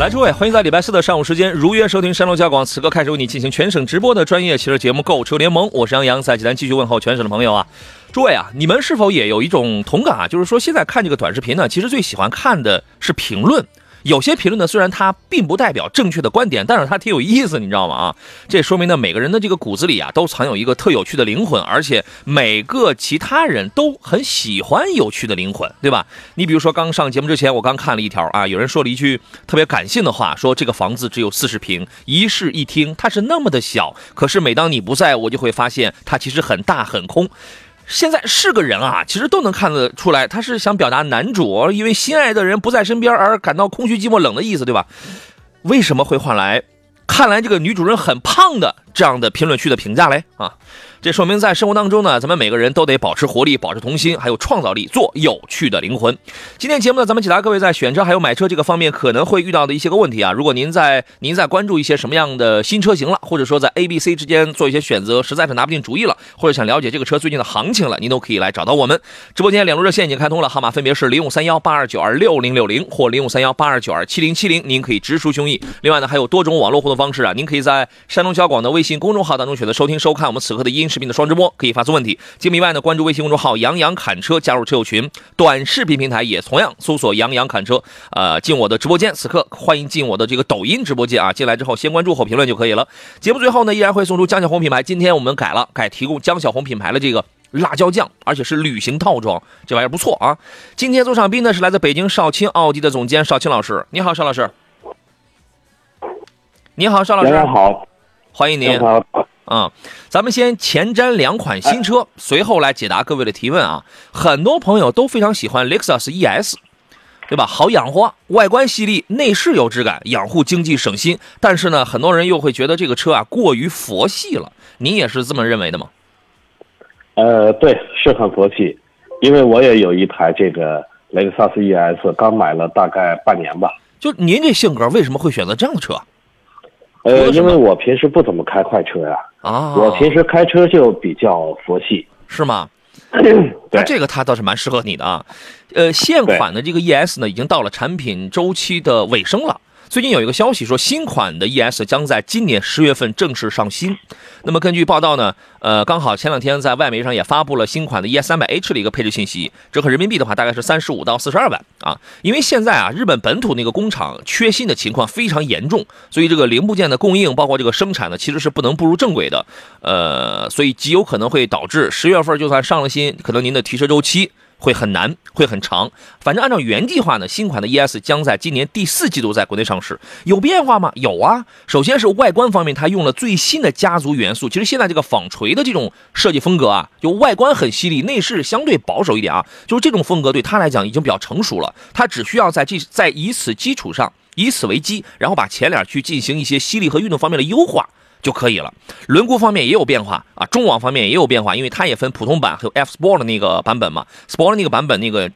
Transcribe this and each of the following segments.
来，诸位，欢迎在礼拜四的上午时间如约收听山东交广此刻开始为你进行全省直播的专业汽车节目《购车联盟》，我是杨洋，在济南继续问候全省的朋友啊。诸位啊，你们是否也有一种同感啊？就是说，现在看这个短视频呢，其实最喜欢看的是评论。有些评论呢，虽然它并不代表正确的观点，但是它挺有意思，你知道吗？啊，这说明呢，每个人的这个骨子里啊，都藏有一个特有趣的灵魂，而且每个其他人都很喜欢有趣的灵魂，对吧？你比如说，刚上节目之前，我刚看了一条啊，有人说了一句特别感性的话，说这个房子只有四十平，一室一厅，它是那么的小，可是每当你不在，我就会发现它其实很大很空。现在是个人啊，其实都能看得出来，他是想表达男主因为心爱的人不在身边而感到空虚、寂寞、冷的意思，对吧？为什么会换来看来这个女主人很胖的这样的评论区的评价嘞？啊，这说明在生活当中呢，咱们每个人都得保持活力、保持童心，还有创造力，做有趣的灵魂。今天节目呢，咱们解答各位在选车还有买车这个方面可能会遇到的一些个问题啊。如果您在您在关注一些什么样的新车型了，或者说在 A、B、C 之间做一些选择，实在是拿不定主意了，或者想了解这个车最近的行情了，您都可以来找到我们。直播间两路热线已经开通了，号码分别是零五三幺八二九二六零六零或零五三幺八二九二七零七零，您可以直抒胸臆。另外呢，还有多种网络互动方式啊，您可以在山东交广的微信公众号当中选择收听收看我们此刻的音视频的双直播，可以发送问题。节目以外呢，关注微信公众号“杨洋侃车”，加入车友群。短视频平台也同样搜索“杨洋侃车”，呃，进我的直播间。此刻欢迎进我的这个抖音直播间啊，进来之后先关注后评论就可以了。节目最后呢，依然会送出江小红品牌，今天我们改了，改提供江小红品牌的这个。辣椒酱，而且是旅行套装，这玩意儿不错啊！今天做场宾呢是来自北京少卿奥迪的总监邵青老师，你好，邵老师。你好，邵老师。杨洋好，欢迎您。好，啊、咱们先前瞻两款新车，随后来解答各位的提问啊。很多朋友都非常喜欢雷克萨斯 ES，对吧？好养活，外观犀利，内饰有质感，养护经济省心。但是呢，很多人又会觉得这个车啊过于佛系了。您也是这么认为的吗？呃，对，是很佛系，因为我也有一台这个雷克萨斯 ES，刚买了大概半年吧。就您这性格，为什么会选择这样的车呃，因为我平时不怎么开快车呀、啊？我平时开车就比较佛系。是吗？那，这个它倒是蛮适合你的啊。呃，现款的这个 ES 呢，已经到了产品周期的尾声了。最近有一个消息说，新款的 ES 将在今年十月份正式上新。那么根据报道呢，呃，刚好前两天在外媒上也发布了新款的 ES 三百 H 的一个配置信息，折合人民币的话大概是三十五到四十二万啊。因为现在啊，日本本土那个工厂缺芯的情况非常严重，所以这个零部件的供应，包括这个生产呢，其实是不能步入正轨的。呃，所以极有可能会导致十月份就算上了新，可能您的提车周期。会很难，会很长。反正按照原计划呢，新款的 ES 将在今年第四季度在国内上市。有变化吗？有啊。首先是外观方面，它用了最新的家族元素。其实现在这个纺锤的这种设计风格啊，就外观很犀利，内饰相对保守一点啊。就是这种风格对它来讲已经比较成熟了。它只需要在这在以此基础上，以此为基，然后把前脸去进行一些犀利和运动方面的优化。就可以了。轮毂方面也有变化啊，中网方面也有变化，因为它也分普通版还有 F Sport 的那个版本嘛。Sport 那个版本那个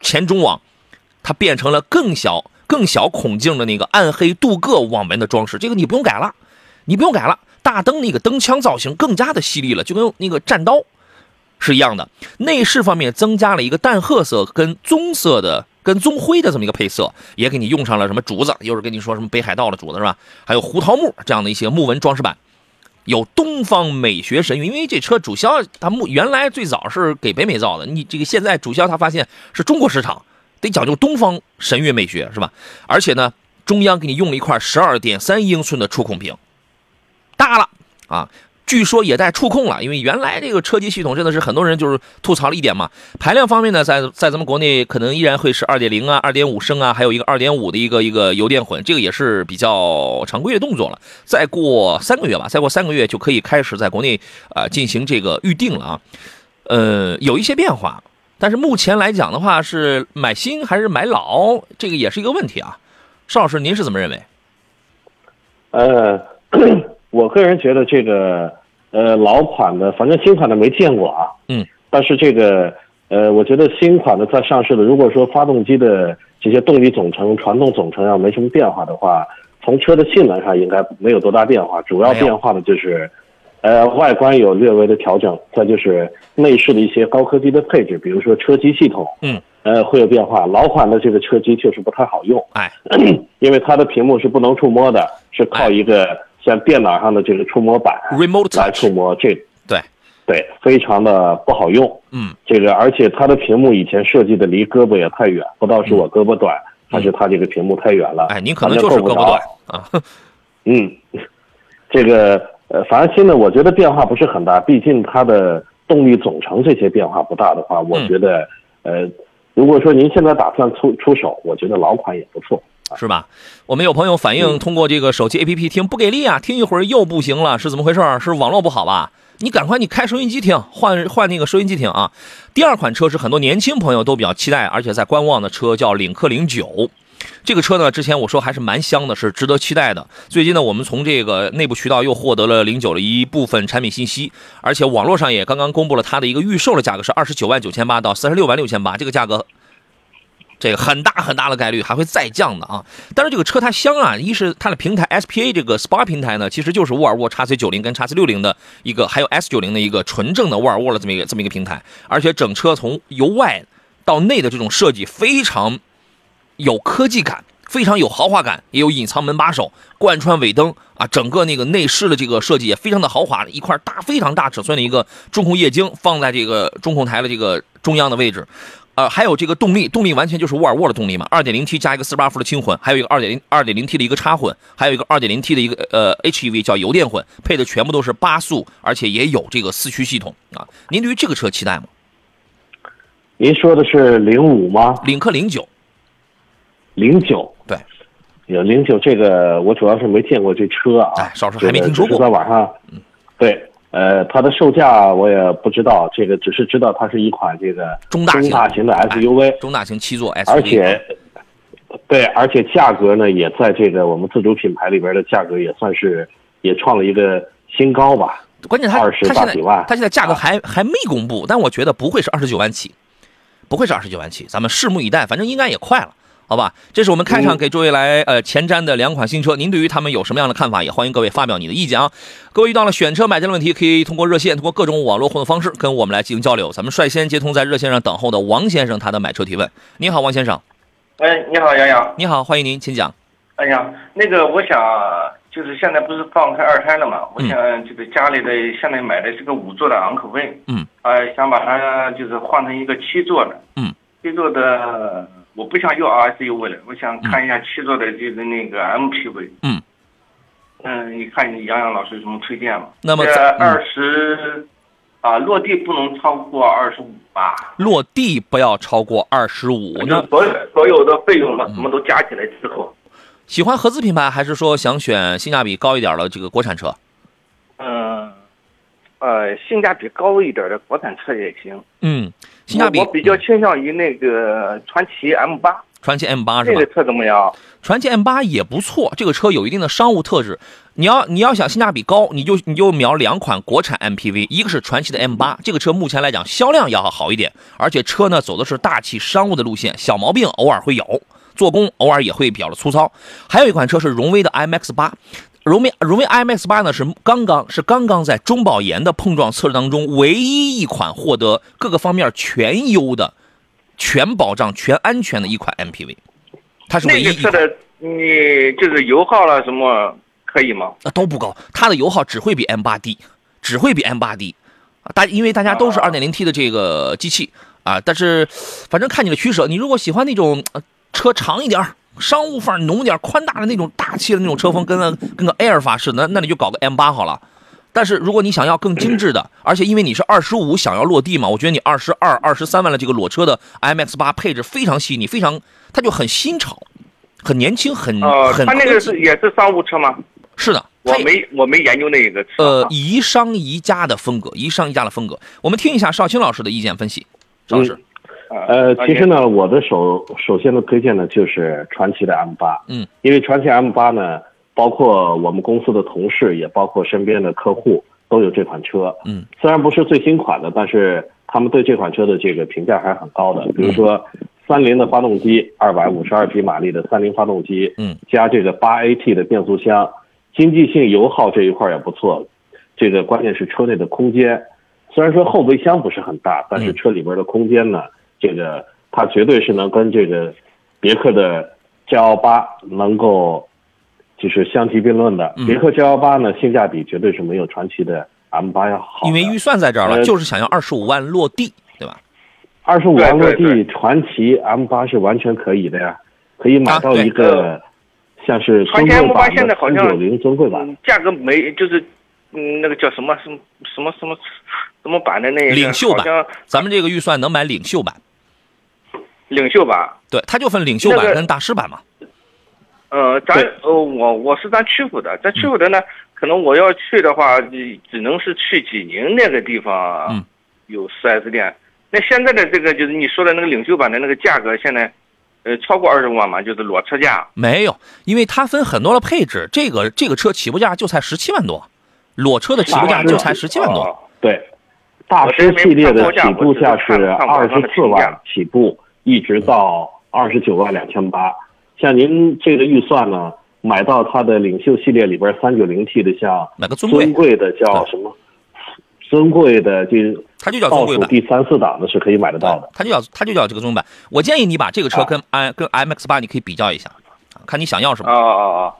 前中网，它变成了更小、更小孔径的那个暗黑镀铬网纹的装饰，这个你不用改了，你不用改了。大灯那个灯腔造型更加的犀利了，就跟那个战刀是一样的。内饰方面增加了一个淡褐色跟棕色的。跟棕灰的这么一个配色，也给你用上了什么竹子，又是跟你说什么北海道的竹子是吧？还有胡桃木这样的一些木纹装饰板，有东方美学神韵。因为这车主销它木原来最早是给北美造的，你这个现在主销它发现是中国市场，得讲究东方神韵美学是吧？而且呢，中央给你用了一块十二点三英寸的触控屏，大了啊！据说也带触控了，因为原来这个车机系统真的是很多人就是吐槽了一点嘛。排量方面呢，在在咱们国内可能依然会是二点零啊、二点五升啊，还有一个二点五的一个一个油电混，这个也是比较常规的动作了。再过三个月吧，再过三个月就可以开始在国内啊、进行这个预定了啊。呃，有一些变化，但是目前来讲的话，是买新还是买老，这个也是一个问题啊。邵老师，您是怎么认为？呃，我个人觉得这个呃老款的，反正新款的没见过啊。嗯。但是这个呃，我觉得新款的在上市的，如果说发动机的这些动力总成、传动总成要没什么变化的话，从车的性能上应该没有多大变化。主要变化的就是，呃，外观有略微的调整，再就是内饰的一些高科技的配置，比如说车机系统，嗯，呃，会有变化。老款的这个车机确实不太好用。哎，因为它的屏幕是不能触摸的，是靠一个像电脑上的这个触摸板 Remote 来触摸，这对，对非常的不好用。嗯，这个而且它的屏幕以前设计的离胳膊也太远，不知道是我胳膊短，还是它这个屏幕太远了。哎，您可能就是胳膊短啊。嗯，这个呃，反正新的我觉得变化不是很大，毕竟它的动力总成这些变化不大的话，我嗯觉得、呃，如果说您现在打算出出手，我觉得老款也不错。是吧？我们有朋友反映，通过这个手机 APP 听不给力啊，听一会儿又不行了，是怎么回事儿？是网络不好吧？你赶快你开收音机听，换换那个收音机听啊。第二款车是很多年轻朋友都比较期待，而且在观望的车叫领克零九。这个车呢，之前我说还是蛮香的，是值得期待的。最近呢，我们从这个内部渠道又获得了零九的一部分产品信息，而且网络上也刚刚公布了它的一个预售的价格是二十九万九千八到三十六万六千八，这个价格这个很大很大的概率还会再降的啊！但是这个车它香啊，一是它的平台 SPA 这个 SPA 平台呢，其实就是沃尔沃 x C 九零跟 x C 六零的一个，还有 S 九零的一个纯正的沃尔沃的这么一个这么一个平台，而且整车从由外到内的这种设计非常有科技感，非常有豪华感，也有隐藏门把手、贯穿尾灯啊，整个那个内饰的这个设计也非常的豪华，一块大非常大尺寸的一个中控液晶放在这个中控台的这个中央的位置。呃，还有这个动力，动力完全就是沃尔沃的动力嘛，二点零 T 加一个四十八伏的轻混，还有一个二点零二点零 T 的一个插混，还有一个二点零 T 的一个呃 HEV 叫油电混，配的全部都是八速，而且也有这个四驱系统啊。您对于这个车期待吗？您说的是零五吗？领克零九，零九？对，有零九这个，我主要是没见过这车啊。哎少数还没听说过在网上，嗯对，呃，它的售价我也不知道，这个只是知道它是一款这个中大型中大型的 SUV，、中大型七座 SUV，而且，对，而且价格呢也在这个我们自主品牌里边的价格也算是也创了一个新高吧。关键它20它现在大几万它现在价格还还没公布，但我觉得不会是二十九万起，不会是二十九万起，咱们拭目以待，反正应该也快了。好吧，这是我们开场嗯给诸位来呃前瞻的两款新车，您对于他们有什么样的看法？也欢迎各位发表你的意见啊。各位遇到了选车买车的问题，可以通过热线，通过各种网络互动方式跟我们来进行交流。咱们率先接通在热线上等候的王先生他的买车提问。你好，王先生，哎，你好，杨洋。你好，欢迎您，请讲。哎呀，那个，我想就是现在不是放开二胎了嘛？我嗯想这个家里的现在买的是个五座的昂科威，嗯，呃，想把它就是换成一个七座的，嗯，七座的我不想要 RSUV 了，我想看一下七座的就是那个 MPV，嗯，嗯，你看你杨洋老师有什么推荐吗？那么这在嗯二十啊，落地不能超过二十五吧？落地不要超过二十五。就那所有所有的费用嘛，嗯什么都加起来之后，喜欢合资品牌，还是说想选性价比高一点的这个国产车？嗯，呃，性价比高一点的国产车也行。嗯，性价比我我比较倾向于那个传祺 M 八，传祺 M 八是吧这个？车怎么样？传祺 M 八也不错，这个车有一定的商务特质。你要你要想性价比高，你就你就瞄两款国产 MPV，一个是传祺的 M 八，这个车目前来讲销量要好一点，而且车呢走的是大气商务的路线，小毛病偶尔会有，做工偶尔也会比较的粗糙。还有一款车是荣威的 IMX 八。荣威荣威 IMX 八呢是刚刚是刚刚在中保研的碰撞测试当中唯一一款获得各个方面全优的、全保障、全安全的一款 MPV，它是唯那一一款。个车的你就是油耗了什么可以吗？啊都不高，它的油耗只会比 M 八低，只会比 M 八低啊！大因为大家都是啊 2.0T 的这个机器啊，但是反正看你的取舍，你如果喜欢那种、呃、车长一点儿。商务范儿浓点儿、宽大的那种大气的那种车风，跟个跟个埃尔法似的，那那你就搞个 M 八好了。但是如果你想要更精致的，而且因为你是二十五想要落地嘛，我觉得你二十二、二十三万的这个裸车的 MX 八配置非常细腻，非常它就很新潮，很年轻，很呃，很它那个是也是商务车吗？是的，我没我没研究那个车。呃，啊宜商宜家的风格，宜商宜家的风格。我们听一下少青老师的意见分析。邵老师，呃，其实呢，我的首首先的推荐呢就是传祺的 M 八，嗯，因为传祺 M 八呢，包括我们公司的同事，也包括身边的客户都有这款车，嗯，虽然不是最新款的，但是他们对这款车的这个评价还是很高的。比如说，三菱的发动机，二百五十二匹马力的三菱发动机，嗯，加这个八 AT 的变速箱，经济性、油耗这一块也不错。这个关键是车内的空间，虽然说后备箱不是很大，但是车里边的空间呢，这个它绝对是能跟这个别克的 G8 能够就是相提并论的。嗯别克 G8 呢，性价比绝对是没有传奇的 M8 要好。因为预算在这儿了，呃就是想要二十五万落地，对吧？二十五万落地，传奇 M8 是完全可以的呀，可以买到一个像是传祺尊贵 M8 版的现在好像三九零尊贵版。嗯价格没就是，嗯，那个叫什么什么什么什么什么版的那个领袖版咱们这个预算能买领袖版，领袖版。对，它就分领袖版跟大师版嘛。呃，咱呃，我我是咱曲阜的，咱曲阜的呢，可能我要去的话，只只能是去济宁那个地方，嗯有 4S 店。那现在的这个就是你说的那个领袖版的那个价格，现在，呃，超过二十万嘛，就是裸车价。没有，因为它分很多的配置，这个这个车起步价就才十七万多，裸车的起步价就才十七万多。哦对，大师系列的起步价是二十四万起步，一直到二十九万两千八。像您这个预算呢，买到它的领袖系列里边三九零 T 的，像买个尊贵尊贵的叫什么？尊贵的就它就叫尊贵版，第三四档的是可以买得到的。它就叫它就叫这个尊贵版。我建议你把这个车啊跟 i 跟 MX 八你可以比较一下，啊看你想要什么。哦哦哦，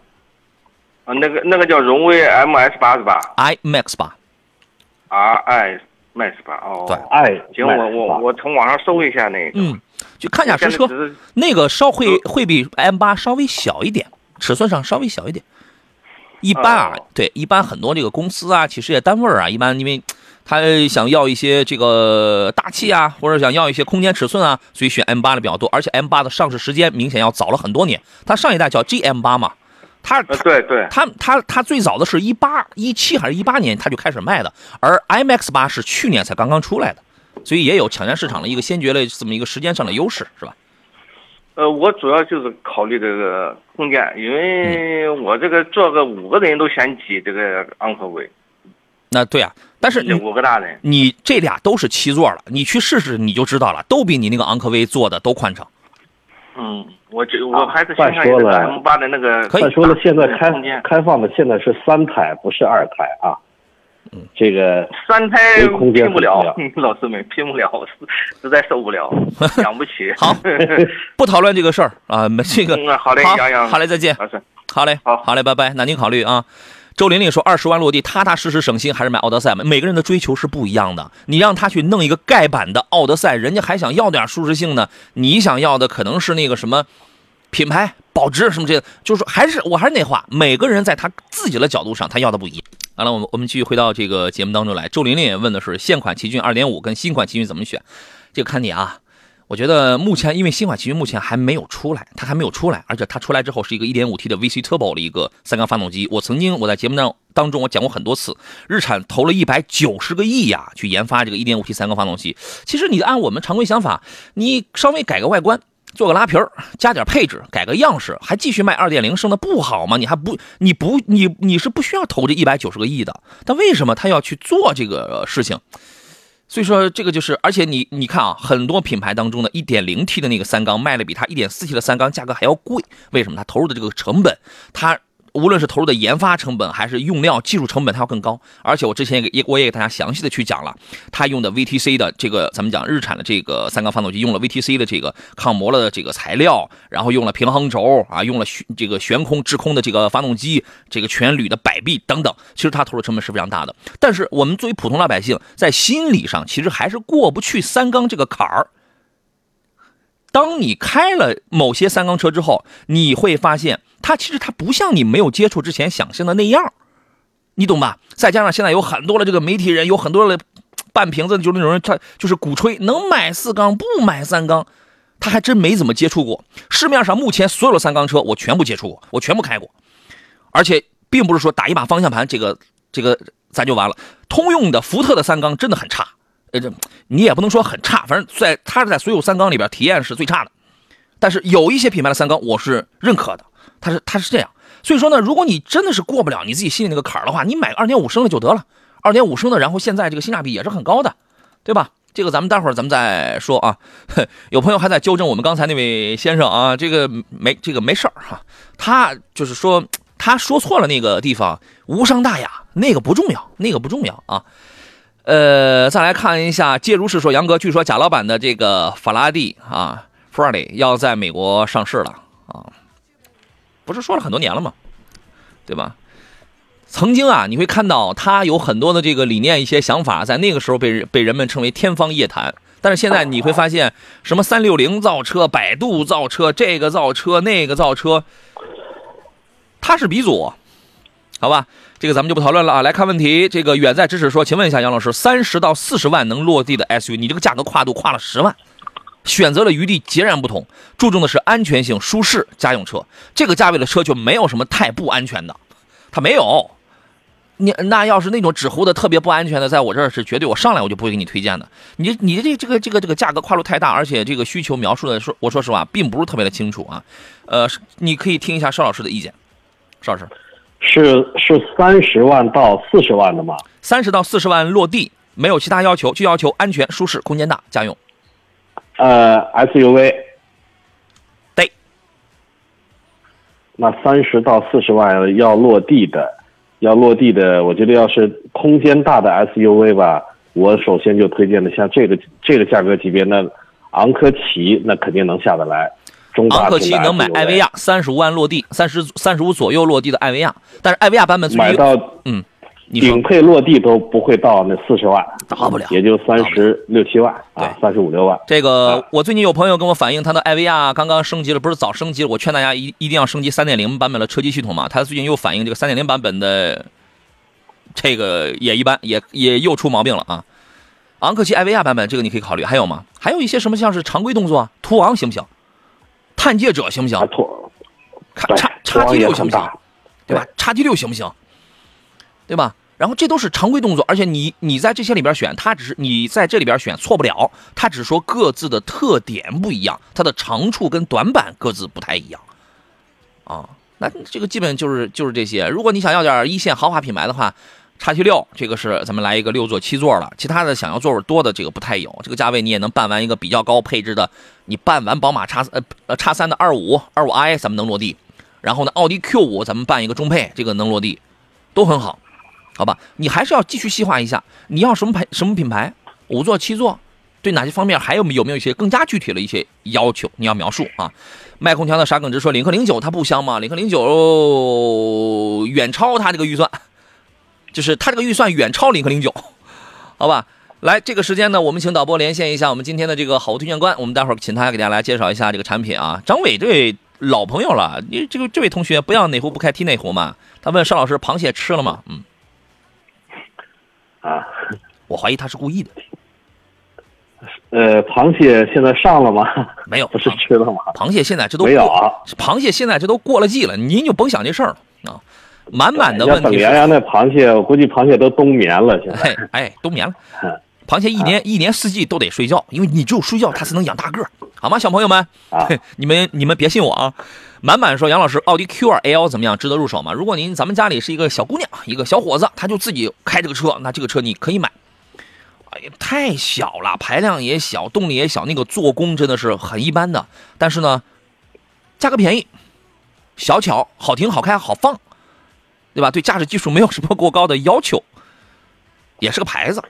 啊，那个那个叫荣威 MS 八是吧 iMax 八，？R I Max 八哦。对，i 行，我我我从网上搜一下那个。嗯，就看一下实车，那个稍会会比 M 八稍微小一点，尺寸上稍微小一点。一般啊，哦。对，一般很多这个公司啊，企事业单位啊，一般因为他想要一些这个大气啊，或者想要一些空间尺寸啊，所以选 M 八的比较多。而且 M 八的上市时间明显要早了很多年，它上一代叫 GM 八嘛，它呃，对对，它它它最早的是一八一七还是一八年它就开始卖的，而 IMX 八是去年才刚刚出来的，所以也有抢占市场的一个先决的这么一个时间上的优势，是吧？呃，我主要就是考虑这个空间，因为嗯我这个坐个五个人都嫌挤这个昂科威，那对啊，但是这你五个大人。你这俩都是七座了，你去试试你就知道了，都比你那个昂科威做的都宽敞。嗯，我这我还是再倾向于这个说 M 八的那个可以再说了，现在开开放的现在是三胎，不是二胎啊。嗯这个三胎拼不了，老师们拼不了，实实在受不了，养不起。好不讨论这个事儿啊，没这个嗯好嘞好杨洋好嘞，再见，老师，好嘞，好好嘞，拜拜，那您考虑啊。周玲玲说：“二十万落地，踏踏实实省心，还是买奥德赛吧。每个人的追求是不一样的。你让他去弄一个盖板的奥德赛，人家还想要点舒适性呢。你想要的可能是那个什么品牌、保值什么这些，就是说还是我还是那话，每个人在他自己的角度上，他要的不一样。好了，我们我们继续回到这个节目当中来。周玲玲也问的是现款奇骏2.5跟新款奇骏怎么选，这个看你啊。我觉得目前因为新款奇骏目前还没有出来，它还没有出来，而且它出来之后是一个 1.5T 的 VC Turbo 的一个三缸发动机。我曾经我在节目当当中我讲过很多次，日产投了一百九十个亿呀去研发这个 1.5T 三缸发动机。其实你按我们常规想法，你稍微改个外观。做个拉皮儿，加点配置，改个样式，还继续卖二点零升的不好吗？你还不，你不，你你是不需要投这一百九十个亿的。但为什么他要去做这个事情？所以说这个就是，而且你你看啊，很多品牌当中的一点零 T 的那个三缸卖的比它 1.4T 的三缸价格还要贵，为什么？它投入的这个成本，它无论是投入的研发成本还是用料技术成本，它要更高。而且我之前也也我也给大家详细的去讲了，它用的 VTC 的这个咱们讲日产的这个三缸发动机用了 VTC 的这个抗磨了的这个材料，然后用了平衡轴啊，用了悬这个悬空制空的这个发动机，这个全铝的摆臂等等，其实它投入成本是非常大的。但是我们作为普通老百姓，在心理上其实还是过不去三缸这个坎儿。当你开了某些三缸车之后，你会发现它其实它不像你没有接触之前想象的那样，你懂吧？再加上现在有很多的这个媒体人，有很多的半瓶子，就那种人，他就是鼓吹能买四缸不买三缸，他还真没怎么接触过。市面上目前所有的三缸车，我全部接触过，我全部开过，而且并不是说打一把方向盘，这个这个咱就完了。通用的、福特的三缸真的很差。呃，这你也不能说很差，反正在它是在所有三缸里边体验是最差的。但是有一些品牌的三缸我是认可的，他是他是这样。所以说呢，如果你真的是过不了你自己心里那个坎儿的话，你买二点五升的就得了。二点五升的，然后现在这个性价比也是很高的，对吧？这个咱们待会儿咱们再说啊。有朋友还在纠正我们刚才那位先生啊，这个没这个没事儿哈，他就是说他说错了那个地方无伤大雅，那个不重要，那个不重要啊。呃，再来看一下，介如是说杨哥，据说贾老板的这个法拉第啊，，Friday 要在美国上市了啊，不是说了很多年了吗？对吧？曾经啊，你会看到他有很多的这个理念、一些想法，在那个时候被被人们称为天方夜谭。但是现在你会发现，什么三六零造车、百度造车，这个造车那个造车，他是鼻祖，好吧？这个咱们就不讨论了啊。来看问题，这个远在咫尺说，请问一下杨老师，三十到四十万能落地的 SUV，你这个价格跨度跨了十万，选择了余地截然不同，注重的是安全性、舒适，家用车。这个价位的车就没有什么太不安全的，它没有。你那要是那种纸糊的特别不安全的，在我这儿是绝对，我上来我就不会给你推荐的。你你这这个这个这个价格跨度太大，而且这个需求描述的说，我说实话并不是特别的清楚啊。呃，你可以听一下邵老师的意见，邵老师，是是三十万到四十万的吗？三十到四十万落地，没有其他要求，就要求安全、舒适、空间大、家用。呃，SUV，对，那三十到四十万要落地的，要落地的，我觉得要是空间大的 SUV 吧，我首先就推荐的像这个这个价格级别，那昂科旗那肯定能下得来。中大昂科旗能买艾维亚，三十五万落地，三十三十五左右落地的艾维亚，但是艾维亚版本买到嗯，顶配落地都不会到那四十万，到不了也就三十六七万啊对，三十五六万。这个啊，我最近有朋友跟我反映，他的艾维亚刚刚升级了，不是早升级了。我劝大家一一定要升级三点零版本的车机系统嘛。他最近又反映这个三点零版本的这个也一般，也也又出毛病了啊。昂克旗艾维亚版本这个你可以考虑，还有吗？还有一些什么像是常规动作啊，途昂行不行？探界者行不行途，？叉叉 T 六行不行？对吧？叉 T 六行不行？对吧？然后这都是常规动作，而且你你在这些里边选，它只是你在这里边选错不了，它只说各自的特点不一样，它的长处跟短板各自不太一样，啊，那这个基本就是就是这些。如果你想要点一线豪华品牌的话，叉 T 六这个是咱们来一个六座七座了，其他的想要座位多的这个不太有，这个价位你也能办完一个比较高配置的，你办完宝马叉呃呃叉三的二五二五 i 咱们能落地，然后呢奥迪 Q 五咱们办一个中配，这个能落地，都很好，好吧？你还是要继续细化一下，你要什么牌什么品牌，五座七座，对哪些方面还有有没有一些更加具体的一些要求，你要描述啊？卖空调的傻耿直说，领克零九它不香吗？领克零九远超它这个预算，就是它这个预算远超领克零九，好吧？来，这个时间呢，我们请导播连线一下我们今天的这个好物推荐官，我们待会儿请他给大家来介绍一下这个产品啊。张伟这位老朋友了，你这个这位同学不要哪壶不开提哪壶嘛。他问邵老师，螃蟹吃了吗？嗯，啊，我怀疑他是故意的，呃，螃蟹现在上了吗？没有，不是吃了吗？螃蟹现在这都没有。螃蟹现在这都过了季了，您就甭想这事儿了啊。满满的要问题是，等洋洋那螃蟹，我估计螃蟹都冬眠了，现哎在。哎，冬眠了嗯。螃蟹一年一年四季都得睡觉，因为你只有睡觉，它才能养大个儿，好吗，小朋友们？啊 你们你们别信我啊！满满说杨老师，奥迪 Q2 L 怎么样？值得入手吗？如果您咱们家里是一个小姑娘，一个小伙子，他就自己开这个车，那这个车你可以买。哎呀，太小了，排量也小，动力也小，那个做工真的是很一般的。但是呢，价格便宜，小巧，好停、好开、好放，对吧？对驾驶技术没有什么过高的要求，也是个牌子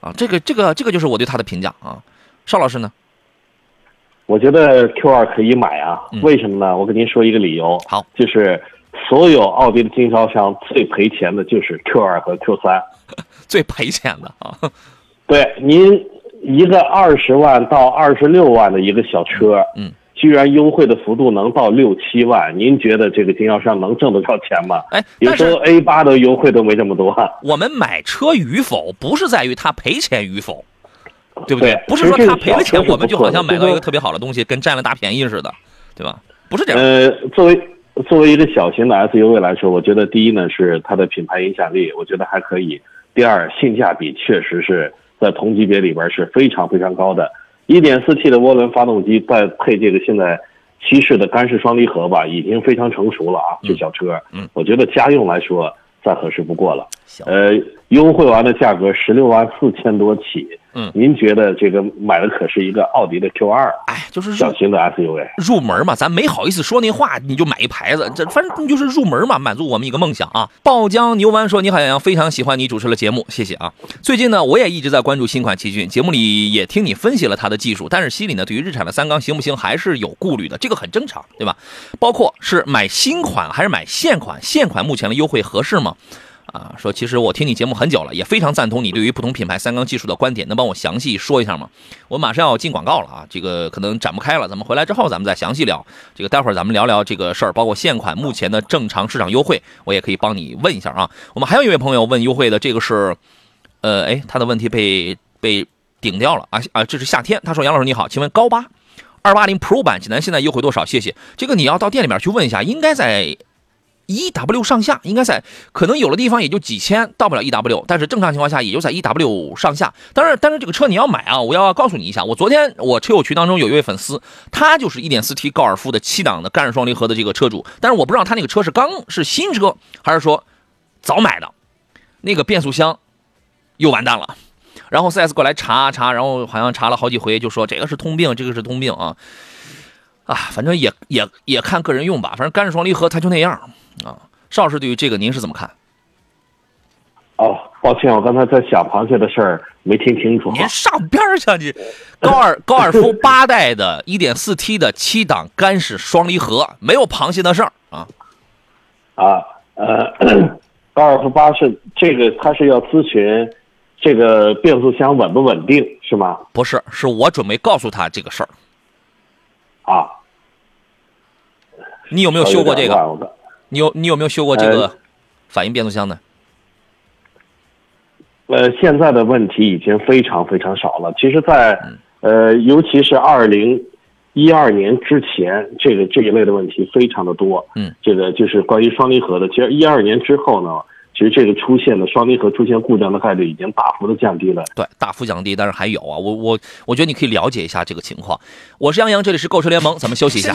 啊。这个这个这个就是我对它的评价啊。邵老师呢？我觉得 Q 二可以买啊嗯，为什么呢？我跟您说一个理由，好，就是所有奥迪的经销商最赔钱的就是 Q 二和 Q 三。最赔钱的啊，对，您一个二十万到二十六万的一个小车，嗯，居然优惠的幅度能到六七万，您觉得这个经销商能挣得着钱吗？哎，有时候 A 八的优惠都没这么多。我们买车与否，不是在于它赔钱与否，对不对不是说他赔了钱，我们就好像买到一个特别好的东西，跟占了大便宜似的，对吧？不是这样。呃，作为作为一个小型的 SUV 来说，我觉得第一呢是它的品牌影响力，我觉得还可以；第二，性价比确实是在同级别里边是非常非常高的。1.4T 的涡轮发动机再配这个现在七式的干式双离合吧，已经非常成熟了啊，这小车，嗯，我觉得家用来说再合适不过了。行，呃，优惠完的价格十六万四千多起，嗯您觉得这个买的可是一个奥迪的 Q 二哎，就是小型的 SUV？入门嘛，咱没好意思说那话，你就买一牌子，这反正就是入门嘛，满足我们一个梦想啊。爆浆牛丸说：“你好，杨洋，非常喜欢你主持的节目，谢谢啊。最近呢，我也一直在关注新款奇骏，节目里也听你分析了它的技术，但是心里呢，对于日产的三缸行不行还是有顾虑的，这个很正常，对吧？包括是买新款还是买现款，现款目前的优惠合适吗？”啊，说其实我听你节目很久了，也非常赞同你对于不同品牌三缸技术的观点，能帮我详细说一下吗？我马上要进广告了啊，这个可能展不开了，咱们回来之后咱们再详细聊。这个待会儿咱们聊聊这个事儿，包括现款目前的正常市场优惠，我也可以帮你问一下啊。我们还有一位朋友问优惠的，这个是，呃，哎，他的问题被被顶掉了啊啊，这是夏天，他说杨老师你好，请问高八二八零 Pro 版济南现在优惠多少？谢谢。这个你要到店里面去问一下，应该在。一 W 上下应该在，可能有的地方也就几千，到不了一 W，但是正常情况下也就在一 W 上下。当然，但是这个车你要买啊，我要告诉你一下，我昨天我车友群当中有一位粉丝，他就是 1.4T 高尔夫的七档的干式双离合的这个车主，但是我不知道他那个车是刚是新车还是说早买的，那个变速箱又完蛋了。然后 4S 过来查查，然后好像查了好几回，就说这个是通病，这个是通病啊。啊，反正也也也看个人用吧，反正干式双离合它就那样啊。邵老师对于这个您是怎么看？哦，抱歉，我刚才在想螃蟹的事儿，没听清楚。您上边儿去，你高尔高尔夫八代的 1.4T 的七档干式双离合，没有螃蟹的事儿啊。啊，呃，高尔夫八是这个，他是要咨询这个变速箱稳不稳定，是吗？不是，是我准备告诉他这个事儿。啊，你有没有修过这个？个？你有你有没有修过这呃个反应变速箱呢？呃，现在的问题已经非常非常少了。其实在，嗯呃，尤其是二零一二年之前，这个这一类的问题非常的多。嗯，这个就是关于双离合的。其实一二年之后呢，其实这个出现的双离合出现故障的概率已经大幅的降低了。对，大幅降低，但是还有啊，我我我觉得你可以了解一下这个情况。我是杨洋，这里是购车联盟，咱们休息一下。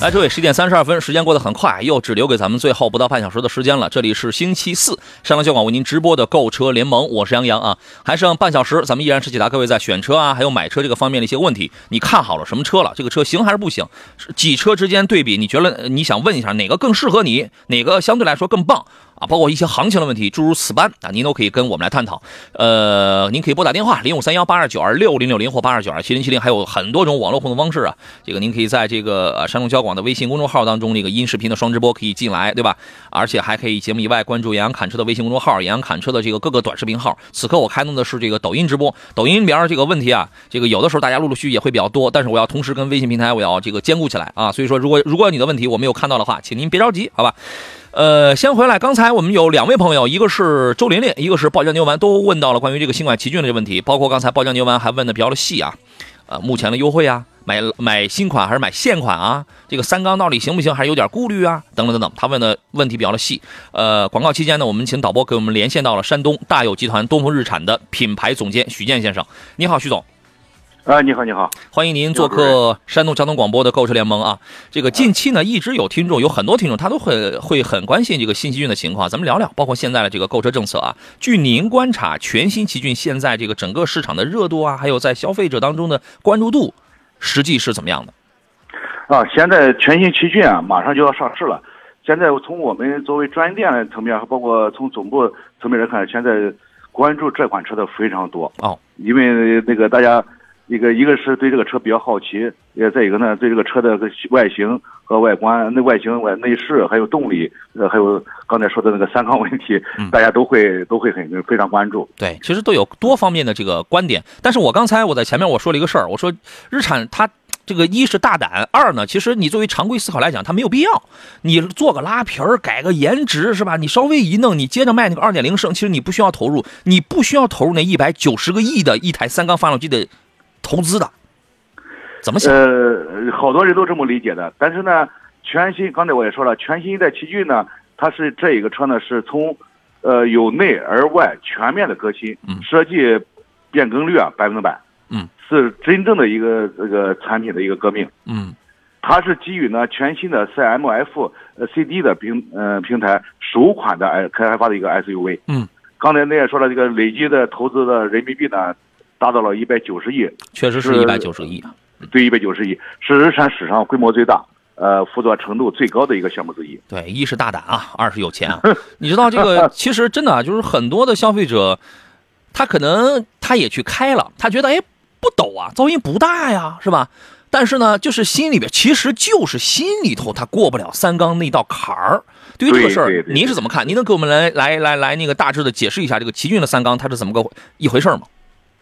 来，这位十点三十二分，时间过得很快，又只留给咱们最后不到半小时的时间了。这里是星期四，上来交广为您直播的购车联盟，我是杨洋啊。还剩半小时，咱们依然是解答各位在选车啊，还有买车这个方面的一些问题。你看好了什么车了？这个车行还是不行？几车之间对比，你觉得你想问一下哪个更适合你，哪个相对来说更棒？啊，包括一些行情的问题，诸如此般啊，您都可以跟我们来探讨。呃，您可以拨打电话零五三幺八二九二六零六零或八二九二七零七零，还有很多种网络互动方式啊。这个您可以在这个呃山东交广的微信公众号当中，这个音视频的双直播可以进来，对吧？而且还可以节目以外关注杨洋侃车的微信公众号、杨洋侃车的这个各个短视频号。此刻我开通的是这个抖音直播，抖音里边这个问题啊，这个有的时候大家陆陆续续也会比较多，但是我要同时跟微信平台我要这个兼顾起来啊。所以说，如果如果你的问题我没有看到的话，请您别着急，好吧？呃，先回来，刚才我们有两位朋友，一个是周琳琳，一个是爆浆牛丸，都问到了关于这个新款奇骏的这问题，包括刚才爆浆牛丸还问的比较的细啊，呃，目前的优惠啊，买买新款还是买现款啊？这个三缸到底行不行？还是有点顾虑啊？等等等等，他问的问题比较的细。呃，广告期间呢，我们请导播给我们连线到了山东大有集团东风日产的品牌总监许健先生。你好，许总。啊，你好，你好，欢迎您做客山东交通广播的购车联盟啊！这个近期呢，一直有听众，有很多听众，他都会会很关心这个新奇骏的情况。咱们聊聊，包括现在的这个购车政策啊。据您观察，全新奇骏现在这个整个市场的热度啊，还有在消费者当中的关注度，实际是怎么样的？啊，现在全新奇骏啊，马上就要上市了。现在从我们作为专营店的层面，包括从总部层面来看，现在关注这款车的非常多哦，因为那个大家一个一个是对这个车比较好奇，也再一个呢对这个车的外形和外观、内外形、外内饰，还有动力，呃，还有刚才说的那个三缸问题，嗯大家都会都会很非常关注。对，其实都有多方面的这个观点。但是我刚才我在前面我说了一个事儿，我说日产它这个一是大胆，二呢，其实你作为常规思考来讲，它没有必要。你做个拉皮儿，改个颜值是吧？你稍微一弄，你接着卖那个二点零升，其实你不需要投入，你不需要投入那一百九十个亿的一台三缸发动机的投资的。怎么想？呃，好多人都这么理解的，但是呢，全新刚才我也说了，全新一代奇骏呢，它是这一个车呢是从呃由内而外全面的革新，嗯设计变更率啊百分之百，嗯，是真正的一个这个产品的一个革命。嗯它是基于呢全新的 CMF 呃 CD 的平呃平台首款的哎开发的一个 SUV。嗯，刚才你也说了，这个累计的投资的人民币呢达到了一百九十亿，确实是是一百九十亿啊。对，一百九十亿是日产史上规模最大、呃辅佐程度最高的一个项目之一。对，一是大胆啊，二是有钱啊。你知道这个，其实真的啊，就是很多的消费者，他可能他也去开了，他觉得哎不抖啊，噪音不大呀，是吧？但是呢，就是心里边，其实就是心里头他过不了三缸那道坎儿。对于这个事儿您是怎么看？您能给我们来来来来那个大致的解释一下这个奇骏的三缸它是怎么个一回事吗？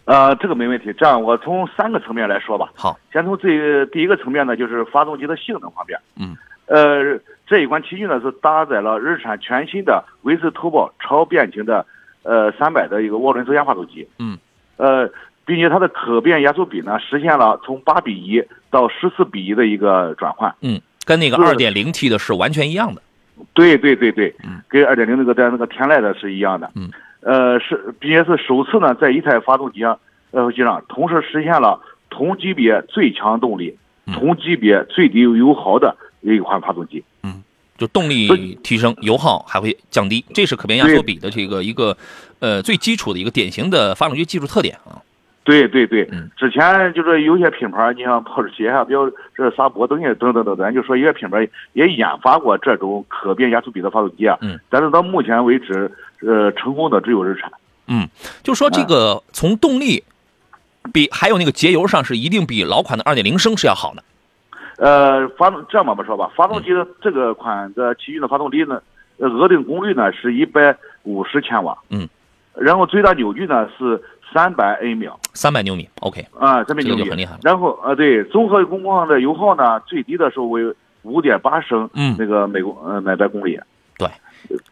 呃，这个没问题。这样，我从三个层面来说吧。好，先从这第一个层面呢，就是发动机的性能方面。嗯。呃，这一款奇骏呢是搭载了日产全新的威斯途宝超变形的呃三百的一个涡轮增压发动机。嗯。呃，并且它的可变压缩比呢实现了从八比一到十四比一的一个转换。嗯，跟那个二点零 T 的是完全一样的。对对对对，嗯跟二点零那个在那个天籁的是一样的。嗯，呃，是并且是首次呢，在一台发动机上，呃，机上同时实现了同级别最强动力、嗯同级别最低油耗的一款发动机。嗯就动力提升，油耗还会降低，这是可变压缩比的这个一个呃最基础的一个典型的发动机技术特点啊。对对对，嗯之前就是有些品牌，你像保时捷啊，比如这萨博等等等等等等，就说一些品牌也研发过这种可变压缩比的发动机啊。嗯。但是到目前为止，呃，成功的只有日产。嗯，就说这个从动力比还有那个节油上是一定比老款的二点零升是要好的。呃，发动这样吧，我说吧，发动机的这个款的奇骏的发动机呢，呃，额定功率呢是一百五十千瓦，嗯，然后最大扭矩呢是三百 a 秒，三百牛米，OK，啊，三百这个扭矩就很厉害了。然后呃，对，综合工况的油耗呢，最低的时候为五点八升，嗯。那个每公呃每百公里，对，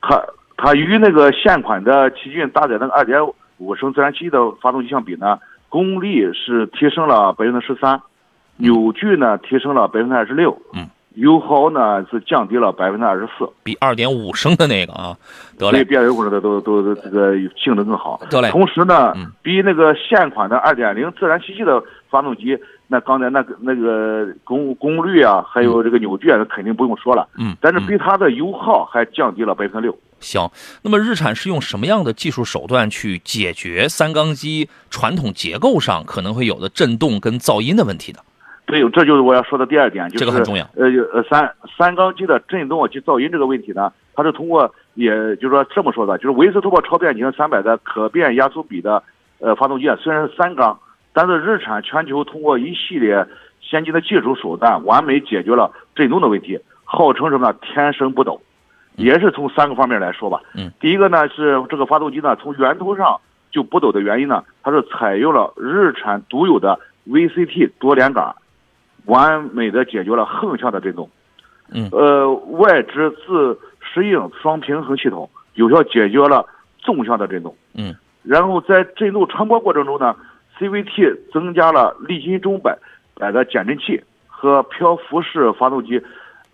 它它与那个现款的奇骏搭载那个二点五升自然吸气的发动机相比呢，功率是提升了百分之十三，扭矩呢提升了百分之二十六，嗯，油耗呢是降低了百分之二十四，比二点五升的那个啊，得对嘞，变油功的都都都这个性能更好。得嘞，同时呢嗯，比那个现款的二点零自然吸气的发动机，那刚才那个那个功功率啊，还有这个扭矩啊，那肯定不用说了。嗯，但是比它的油耗还降低了百分之六。行。那么日产是用什么样的技术手段去解决三缸机传统结构上可能会有的震动跟噪音的问题的？对，这就是我要说的第二点，就是这个很重要呃呃，三三缸机的震动及噪音这个问题呢，它是通过，也就是说这么说的，就是维斯途宝超变形三百的可变压缩比的呃发动机啊，虽然是三缸，但是日产全球通过一系列先进的技术手段，完美解决了震动的问题，号称什么呢？天生不抖，也是从三个方面来说吧。嗯，第一个呢是这个发动机呢从源头上就不抖的原因呢，它是采用了日产独有的 VCT 多连杆。完美的解决了横向的震动。嗯呃，外置自适应双平衡系统，有效解决了纵向的震动。嗯，然后在震动传播过程中呢，CVT 增加了离心中摆摆的减震器和漂浮式发动机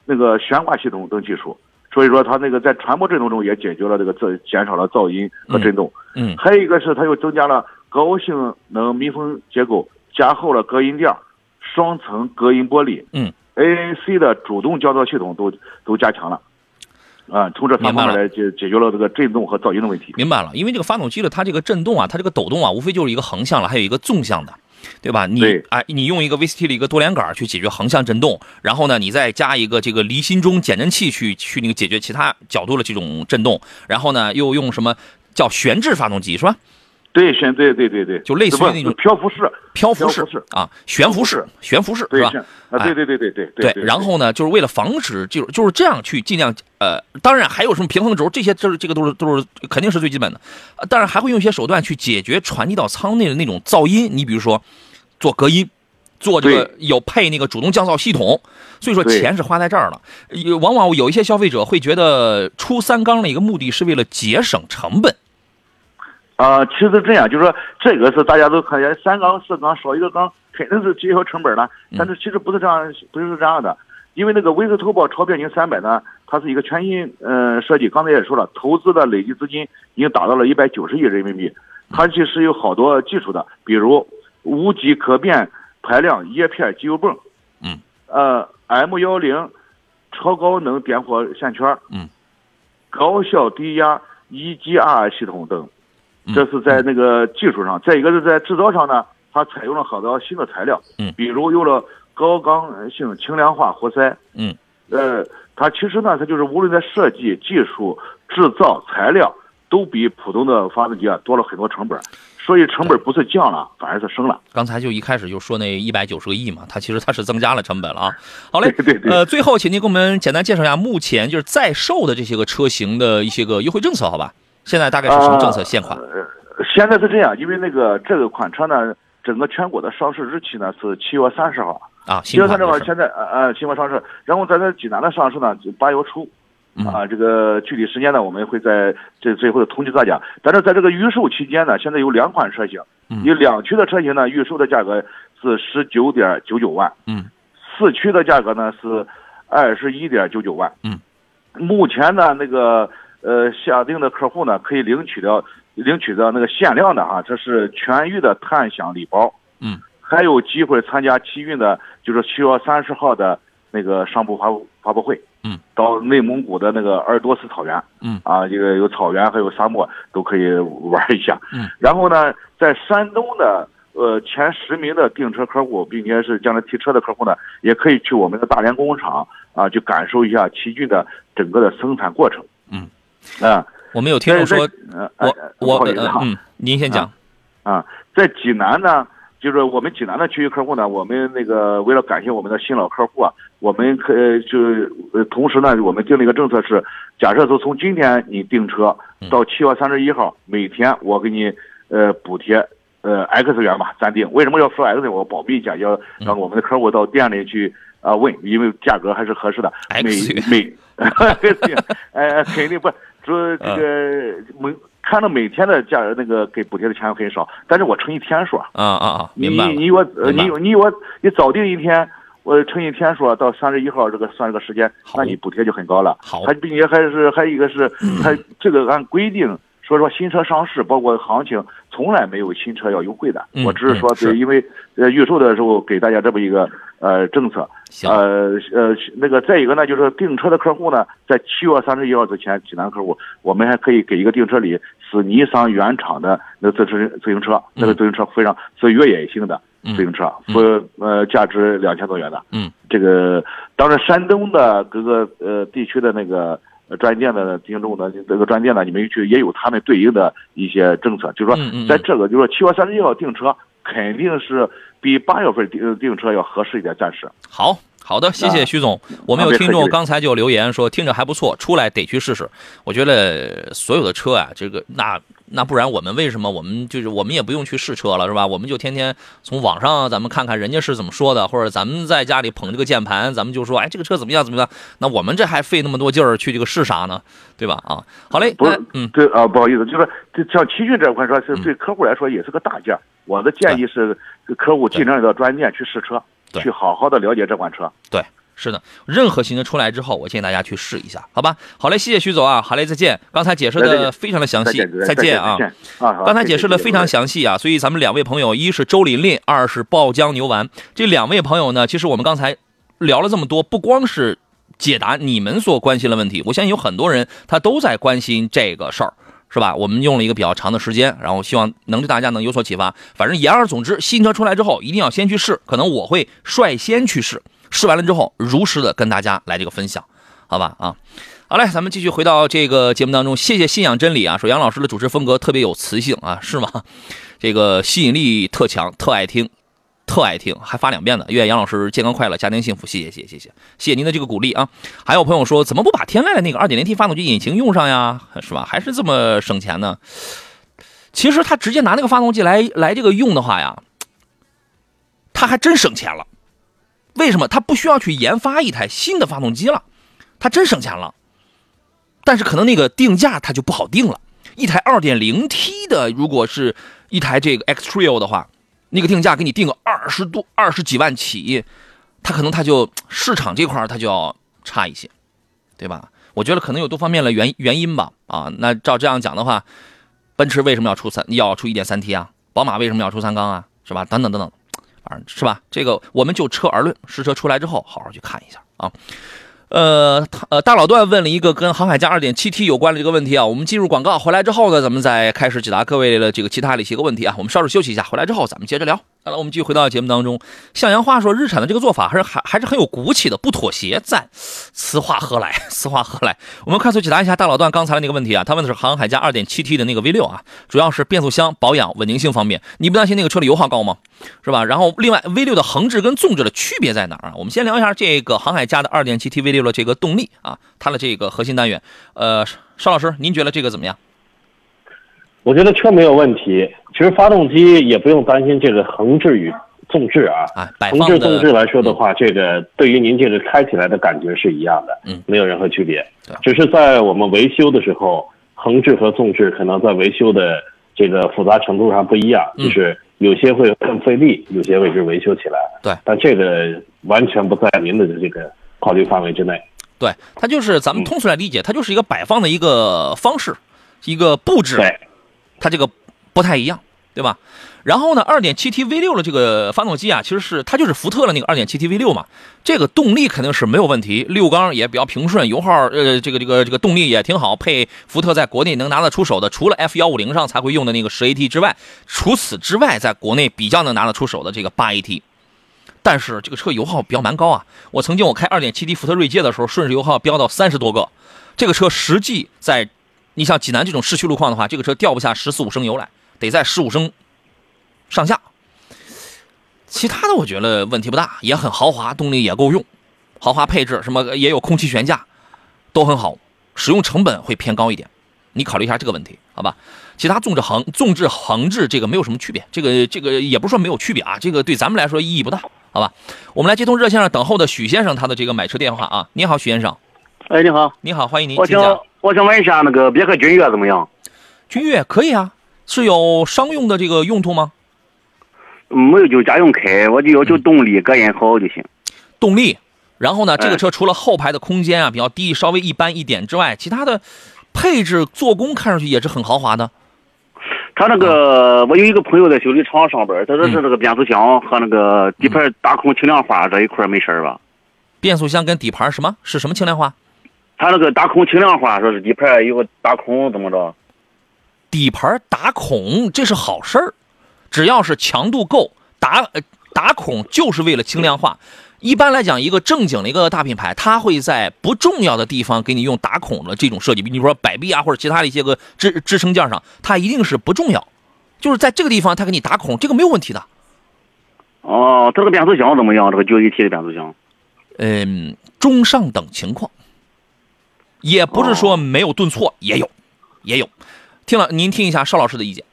那个悬挂系统等技术。所以说，它那个在传播震动中也解决了这个噪，减少了噪音和震动。嗯还有一个是它又增加了高性能密封结构，加厚了隔音垫儿，双层隔音玻璃，嗯，ANC 的主动降噪系统都都加强了，啊，从这三方面来解解决了这个震动和噪音的问题。明白了，因为这个发动机的它这个震动啊，它这个抖动啊，无非就是一个横向了，还有一个纵向的，对吧？你对哎，你用一个 VCT 的一个多连杆去解决横向震动，然后呢，你再加一个这个离心中减震器去去那个解决其他角度的这种震动，然后呢，又用什么叫悬置发动机是吧？对，选对对对对，就类似于那种漂浮式，漂浮式啊，悬浮式，悬浮式对是吧？啊，对对对对对对对。然后呢，就是为了防止，就是就是这样去尽量呃，当然还有什么平衡轴，这些这是这个都是都是肯定是最基本的，呃当然还会用一些手段去解决传递到舱内的那种噪音，你比如说做隔音。做这个有配那个主动降噪系统，所以说钱是花在这儿了。有往往有一些消费者会觉得出三缸的一个目的是为了节省成本，啊、其实这样，就是说这个是大家都看见三缸四缸少一个缸肯定是节约成本了，但是其实不是这样，不是这样的，因为那个威斯特豹超变形三百呢，它是一个全新呃设计，刚才也说了，投资的累计资金已经达到了一百九十亿人民币，它其实有好多技术的，比如无级可变排量叶片机油泵，嗯，呃 M 幺零超高能点火线圈，嗯，高效低压 EGR 系统等。嗯这是在那个技术上，再一个是在制造上呢，它采用了好多新的材料，嗯比如用了高刚性轻量化活塞，嗯，呃，它其实呢，它就是无论在设计、技术、制造、材料，都比普通的发动机啊多了很多成本，所以成本不是降了，反而是升了。刚才就一开始就说那一百九十个亿嘛，它其实它是增加了成本了啊。好嘞，对 对对呃，最后请您给我们简单介绍一下目前就是在售的这些个车型的一些个优惠政策，好吧？现在大概是什么政策？现款？呃，现在是这样，因为那个这个款车呢，整个全国的上市日期呢是七月三十号。啊，七月三十号现在呃呃新款上市，然后在这济南的上市呢，八月初。嗯啊，这个具体时间呢，我们会在这最后的通知大家。但是在这个预售期间呢，现在有两款车型，嗯有两驱的车型呢，预售的价格是十九点九九万，嗯，四驱的价格呢是二十一点九九万，嗯，目前呢那个呃下定的客户呢可以领取到领取到那个限量的哈，这是全域的碳享礼包，嗯，还有机会参加奇运的，就是七月三十号的那个商铺发布发布会，嗯，到内蒙古的那个鄂尔多斯草原，嗯。啊，这个有草原还有沙漠都可以玩一下，嗯，然后呢，在山东的呃前十名的订车客户，并且是将来提车的客户呢，也可以去我们的大连工厂啊，去感受一下奇骏的整个的生产过程，嗯，啊，我们有听众说，呃，我哎我不好意思哈，呃嗯，您先讲。啊，在济南呢，就是我们济南的区域客户呢，我们那个为了感谢我们的新老客户啊，我们可呃就呃同时呢，我们定了一个政策是，假设说从今天你订车到七月三十一号，每天我给你呃补贴呃 X 元吧暂定。为什么要说 X 元？我保密一下，要让我们的客户到店里去啊、问，因为价格还是合适的。X 元每每，呃，肯定不，说这个每看到每天的价那个给补贴的钱很少，但是我乘以天数啊，啊啊啊，你明白了。你我你你我你早定一天，我乘以天数啊到三十一号这个算这个时间，那你补贴就很高了。好还并且还是还有一个是，它这个按规定。说实话，新车上市包括行情，从来没有新车要优惠的。嗯我只是说，嗯是对，因为呃预售的时候给大家这么一个呃政策。行，呃呃，那个再一个呢，就是订车的客户呢，在七月三十一号之前，济南客户，我们还可以给一个订车礼，是尼桑原厂的那个自车自行车，那个自行车非常是越野性的嗯自行车，说呃价值两千多元的。嗯，这个当然山东的各个呃地区的那个。呃专店的听众呢，这个专店呢，你们去也有他们对应的一些政策，就是说在这个就是说七月三十一号订车，肯定是比八月份订订车要合适一点，暂时。好。好的，谢谢啊徐总。我们有听众刚才就留言说听着还不错，出来得去试试。我觉得所有的车啊，这个那那不然我们为什么我们就是我们也不用去试车了是吧？我们就天天从网上咱们看看人家是怎么说的，或者咱们在家里捧这个键盘，咱们就说哎这个车怎么样怎么样？那我们这还费那么多劲儿去这个试啥呢？对吧？啊，好嘞，不是，嗯，对啊，不好意思，就是这像奇骏这款车，是对客户来说也是个大件儿。我的建议是，客户尽量到专店去试车，对去好好的了解这款车。对，是的，任何新车出来之后，我建议大家去试一下，好吧？好嘞，谢谢徐总啊，好嘞，再见。刚才解释的非常的详细再见，，啊。刚才解释的非常详细啊，所以咱们两位朋友，一是周琳琳，二是爆浆牛丸，这两位朋友呢，其实我们刚才聊了这么多，不光是解答你们所关心的问题，我相信有很多人他都在关心这个事儿。是吧？我们用了一个比较长的时间，然后希望能对大家能有所启发。反正言而总之，新车出来之后一定要先去试，可能我会率先去试，试完了之后如实的跟大家来这个分享，好吧？啊，好嘞，咱们继续回到这个节目当中。谢谢信仰真理啊，说杨老师的主持风格特别有磁性啊，是吗？这个吸引力特强，特爱听，特爱听，还发两遍呢。愿杨老师健康快乐，家庭幸福。谢谢，谢谢，谢谢，谢谢您的这个鼓励啊。还有朋友说，怎么不把天籁的那个 2.0T 发动机引擎用上呀？是吧？还是这么省钱呢？其实他直接拿那个发动机来来这个用的话呀，他还真省钱了。为什么？他不需要去研发一台新的发动机了，他真省钱了。但是可能那个定价它就不好定了。一台 2.0T 的，如果是一台这个 X Trail 的话，那个定价给你定个二十多、二十几万起，它可能它就市场这块儿它就要差一些，对吧？我觉得可能有多方面的原原因吧。啊，那照这样讲的话，奔驰为什么要出三要出 1.3T 啊？宝马为什么要出三缸啊？是吧？等等等等，是吧？这个我们就车而论，试车出来之后好好去看一下啊。呃，呃，大老段问了一个跟航海家 2.7T 有关的这个问题啊。我们进入广告，回来之后呢，咱们再开始解答各位的这个其他的一些个问题啊。我们稍事休息一下，回来之后咱们接着聊。好了，我们继续回到节目当中。向阳花说，日产的这个做法还是还还是很有骨气的，不妥协。赞，此话何来？此话何来？我们快速解答一下大老段刚才的那个问题啊。他问的是航海家 2.7T 的那个 V6 啊，主要是变速箱保养稳定性方面，你不担心那个车的油耗高吗？是吧？然后另外 V6 的横置跟纵置的区别在哪儿啊？我们先聊一下这个航海家的 2.7T V6 的这个动力啊，它的这个核心单元。呃，邵老师，您觉得这个怎么样？我觉得车没有问题，其实发动机也不用担心这个横置与纵置啊。啊，摆横置纵置来说的话，这个对于您这个开起来的感觉是一样的，嗯，没有任何区别，只是在我们维修的时候，横置和纵置可能在维修的这个复杂程度上不一样，嗯。就是有些会更费力，有些位置维修起来，对。但这个完全不在您的这个考虑范围之内。对，它就是咱们通俗来理解，它就是一个摆放的一个方式，一个布置，对，它这个不太一样，对吧？然后呢，2.7T V6 的这个发动机啊，其实是它就是福特的那个 2.7T V6 嘛，这个动力肯定是没有问题，六缸也比较平顺，油耗呃这个这个这个动力也挺好，配福特在国内能拿得出手的，除了 F150 上才会用的那个 10AT 之外，除此之外，在国内比较能拿得出手的这个 8AT。但是这个车油耗比较蛮高啊！我曾经我开 2.7T 福特锐界的时候，顺势油耗飙到三十多个。这个车实际在，你像济南这种市区路况的话，这个车掉不下十四五升油来，得在十五升上下。其他的我觉得问题不大，也很豪华，动力也够用，豪华配置什么也有空气悬架，都很好，使用成本会偏高一点。你考虑一下这个问题，好吧？其他纵置横纵置横置这个没有什么区别，这个这个也不是说没有区别啊，这个对咱们来说意义不大，好吧？我们来接通热线上等候的许先生他的这个买车电话啊。你好，许先生，哎，你好，你好，欢迎您，请讲。我想问一下，那个别克君越怎么样？君越可以啊，是有商用的这个用途吗？嗯没有就家用开，我就要求动力、隔音好就行。动力，然后呢，这个哎车除了后排的空间啊比较低，稍微一般一点之外，其他的配置、做工看上去也是很豪华的。他那个，我有一个朋友在修理厂上班，他说是这个变速箱和那个底盘打孔轻量化这一块没事儿吧？变速箱跟底盘什么是什么轻量化？他那个打孔轻量化，说是底盘有个打孔怎么着？底盘打孔这是好事儿，只要是强度够，打呃打孔就是为了轻量化。一般来讲，一个正经的一个大品牌，它会在不重要的地方给你用打孔的这种设计，比如说摆臂啊或者其他的一些个支支撑件上，它一定是不重要，就是在这个地方它给你打孔，这个没有问题的。哦，他这个变速箱怎么样？这个九 AT 的变速箱？嗯，中上等情况，也不是说没有顿挫，也有，也有。听了，您听一下邵老师的意见。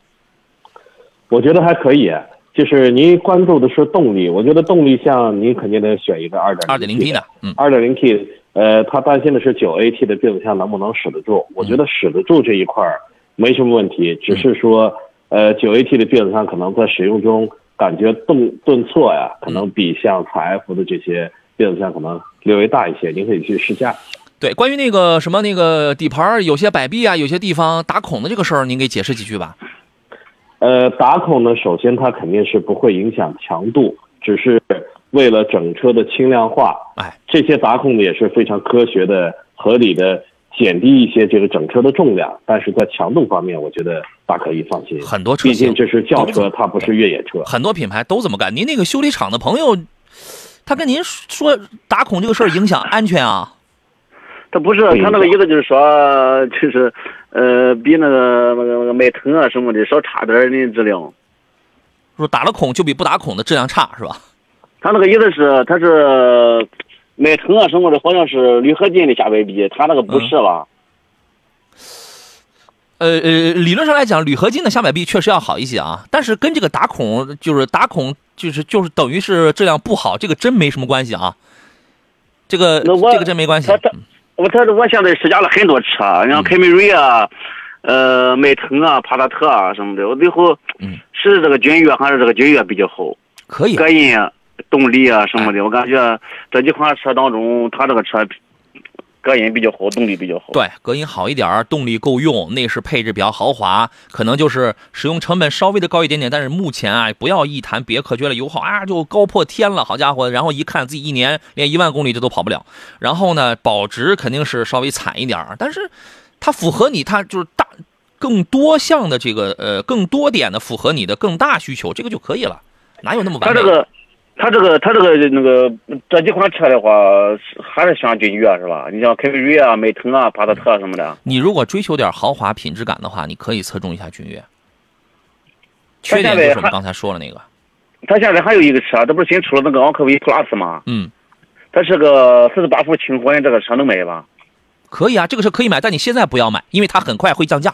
我觉得还可以，就是您关注的是动力，我觉得动力像您肯定得选一个二点二点零 T 的，嗯，二点零 T，呃，他担心的是九 AT 的变速箱能不能使得住？我觉得使得住这一块儿没什么问题，只是说，呃，九 AT 的变速箱可能在使用中感觉顿顿挫呀，可能比像采 F 的这些变速箱可能略微大一些，您可以去试驾。对，关于那个什么那个底盘儿有些摆臂啊，有些地方打孔的这个事儿，您给解释几句吧。呃，打孔呢，首先它肯定是不会影响强度，只是为了整车的轻量化，哎，这些打孔呢也是非常科学的、合理的，减低一些这个整车的重量，但是在强度方面，我觉得大可以放心。很多车毕竟这是轿车，它不是越野车。很多品牌都这么干。您那个修理厂的朋友，他跟您说打孔这个事儿影响安全啊？他不是他那个意思就是说，就是呃，比那个那个那个迈腾啊什么的稍差点儿的质量。说打了孔就比不打孔的质量差是吧？他那个意思是，他是迈腾啊什么的，好像是铝合金的下摆臂，他那个不是吧？呃呃，理论上来讲，铝合金的下摆臂确实要好一些啊，但是跟这个打孔就是打孔就是就是等于是质量不好，这个真没什么关系啊。这个这个真没关系他。他我他我现在试驾了很多车，嗯。像凯美瑞啊，呃，迈腾啊，帕萨特啊什么的，我最后嗯。是这个君越还是这个君越比较好，可以啊。隔音啊、动力啊什么的，我感觉这几款车当中，它这个车隔音比较好，动力比较好。对，隔音好一点儿，动力够用，内饰配置比较豪华，可能就是使用成本稍微的高一点点。但是目前啊，不要一谈别克觉得油耗啊就高破天了，好家伙！然后一看自己一年连一万公里这都跑不了，然后呢，保值肯定是稍微惨一点儿，但是它符合你，它就是大更多项的这个呃更多点的符合你的更大需求，这个就可以了，哪有那么完美？它这个，它这个，他这个那个这几款车的话，还是像君越是吧？你像凯美瑞啊、迈腾啊、帕萨特啊什么的，你如果追求点豪华品质感的话，你可以侧重一下君越。缺它点就是我们刚才说了那个，他现在还有一个车，这不是新出了那个昂科威 Plus 吗？嗯。它是个四十八伏轻混，这个车能买吧？可以啊，这个车可以买，但你现在不要买，因为它很快会降价。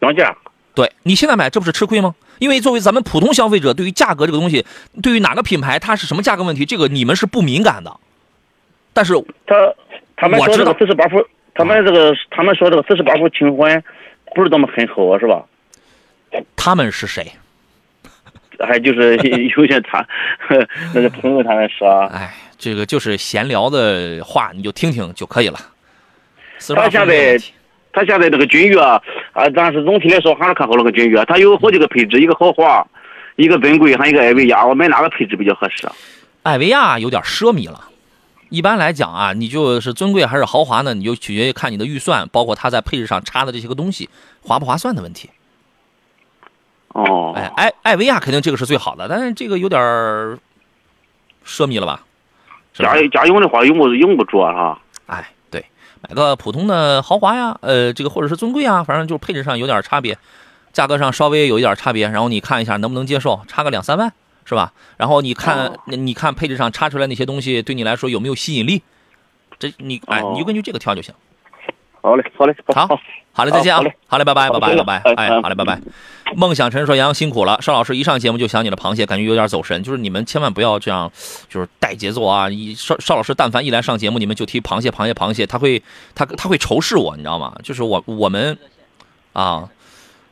降价。对你现在买，这不是吃亏吗？因为作为咱们普通消费者，对于价格这个东西，对于哪个品牌它是什么价格问题，这个你们是不敏感的。但是他他们说这我知道个四十八伏，他们这个他们说这个四十八伏轻混不是那么很好，是吧？他们是谁？还就是有些他 那个朋友他们说，哎，这个就是闲聊的话，你就听听就可以了。他现在他现在这个君越啊，但是总体来说还是看好那个君越，它有好几个配置，一个豪华，一个尊贵，还有一个艾维亚，我买哪个配置比较合适？艾维亚有点奢靡了。一般来讲啊，你就是尊贵还是豪华呢？你就取决于看你的预算，包括它在配置上插的这些个东西划不划算的问题。哦，哎，艾艾维亚肯定这个是最好的，但是这个有点儿奢靡了吧？家家用的话用不用不着啊。哎，对，买个普通的豪华呀，呃，这个或者是尊贵啊，反正就配置上有点差别，价格上稍微有一点差别，然后你看一下能不能接受，差个两三万是吧？然后你看，哦你看配置上差出来那些东西对你来说有没有吸引力？这你哎，哦你就根据这个挑就行。好嘞，好嘞，好，好嘞，再见啊好嘞，好嘞，拜拜，拜拜，拜拜，哎，好嘞，拜拜。梦想陈说杨洋辛苦了，邵老师一上节目就想起了螃蟹，感觉有点走神。就是你们千万不要这样，就是带节奏啊！一邵邵老师但凡一来上节目，你们就提螃蟹，螃蟹，螃蟹，他会他他会仇视我，你知道吗？就是我我们啊。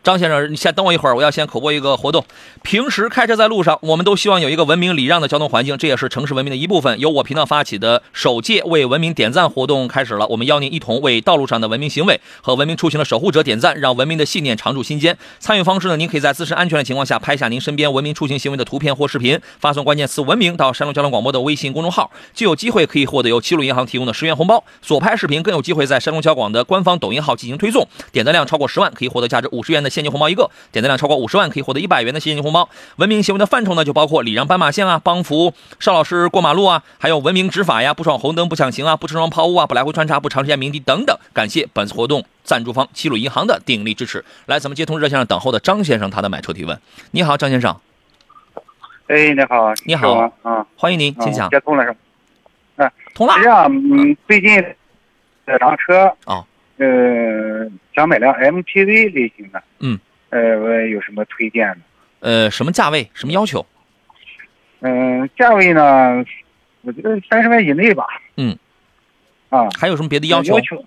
张先生，你先等我一会儿，我要先口播一个活动。平时开车在路上，我们都希望有一个文明礼让的交通环境，这也是城市文明的一部分。由我频道发起的首届为文明点赞活动开始了，我们邀您一同为道路上的文明行为和文明出行的守护者点赞，让文明的信念常驻心间。参与方式呢，您可以在自身安全的情况下拍下您身边文明出行行为的图片或视频，发送关键词“文明”到山东交通广播的微信公众号，就有机会可以获得由齐鲁银行提供的十元红包。所拍视频更有机会在山东交广的官方抖音号进行推送，点赞量超过十万可以获得价值五十元的现金红包一个，点赞量超过五十万可以获得一百元的现金红包。文明行为的范畴呢，就包括礼让斑马线啊，帮扶邵老师过马路啊，还有文明执法呀，不闯红灯、不抢行啊，不车窗抛物啊，不来回穿插、不长时间鸣笛等等。感谢本次活动赞助方齐鲁银行的鼎力支持。来，咱们接通热线上等候的张先生，他的买车提问。你好，张先生，哎，你好，你好是我啊，欢迎您，请讲。接通了是吧？通了是这样，嗯，最近这辆车，哦，呃，想买辆 MPV 类型的，嗯，呃，我有什么推荐的？呃，什么价位，什么要求？嗯、价位呢，我觉得三十万以内吧。嗯。啊，还有什么别的要求要？求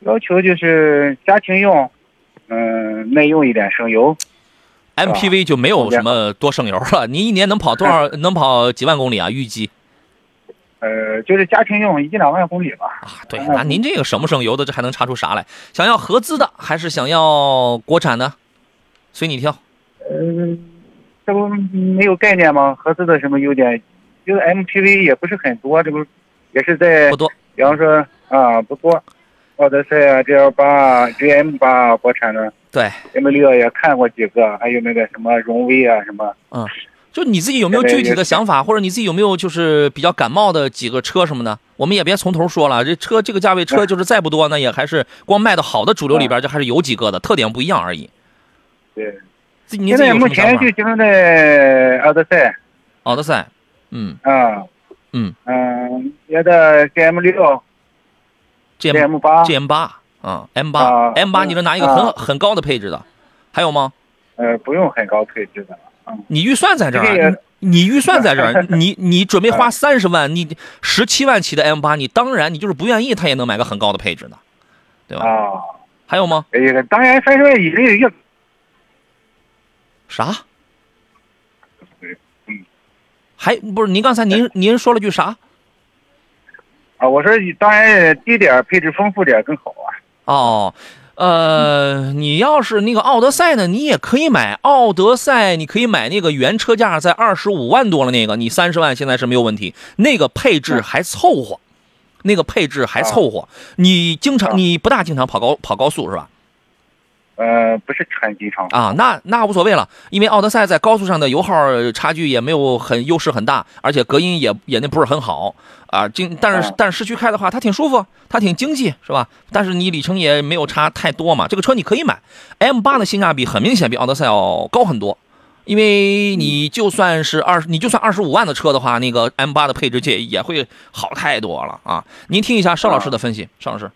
要求就是家庭用，嗯、耐用一点，省油。MPV 就没有什么多省油了。您一年能跑多少？能跑几万公里啊？预计呃，就是家庭用一两万公里吧。啊？对，那您这个省不省油的，这还能查出啥来？想要合资的，还是想要国产的？随你挑。嗯，这不没有概念吗？合资的什么优点？就是 MPV 也不是很多，这不也是在不，多。比方说啊，不多，奥德赛啊、GL 八啊、GM 八啊，国产的对，M 六也看过几个，还有那个什么荣威啊什么。嗯，就你自己有没有具体的想法，或者你自己有没有就是比较感冒的几个车什么的？我们也别从头说了，这车这个价位车就是再不多，那也还是光卖的好的主流里边，就还是有几个的，特点不一样而已。对，自己您自己现在目前就？集中在奥德赛，奥德赛，嗯。啊，嗯。嗯，别的 GM 六、GM 八，G M 八啊，M 八。啊 M 八，你能拿一个很啊。很高的配置的，还有吗？呃，不用很高配置的，嗯，你预算在这这个儿，你你预算在这儿，你你准备啊花三十万，你十七万起的 M 八，你当然你就是不愿意，他也能买个很高的配置呢，对吧？啊，还有吗？哎呀当然三十万以内越啥？嗯还不是您刚才您您说了句啥？啊，我说当然低点配置丰富点更好啊，哦，呃，你要是那个奥德赛呢，你也可以买奥德赛，你可以买那个原车价在二十五万多了那个，你三十万现在是没有问题，那个配置还凑合，那个配置还凑合。你经常啊你不大经常跑高跑高速是吧？呃，不是穿机场啊，那那无所谓了，因为奥德赛在高速上的油耗差距也没有很优势很大，而且隔音也也那不是很好啊。经但是啊但是市区开的话，它挺舒服，它挺经济，是吧？但是你里程也没有差太多嘛。这个车你可以买，M 八的性价比很明显比奥德赛要高很多，因为你就算是二你就算二十五万的车的话，那个 M 八的配置界也会好太多了啊。您听一下邵老师的分析，邵老师，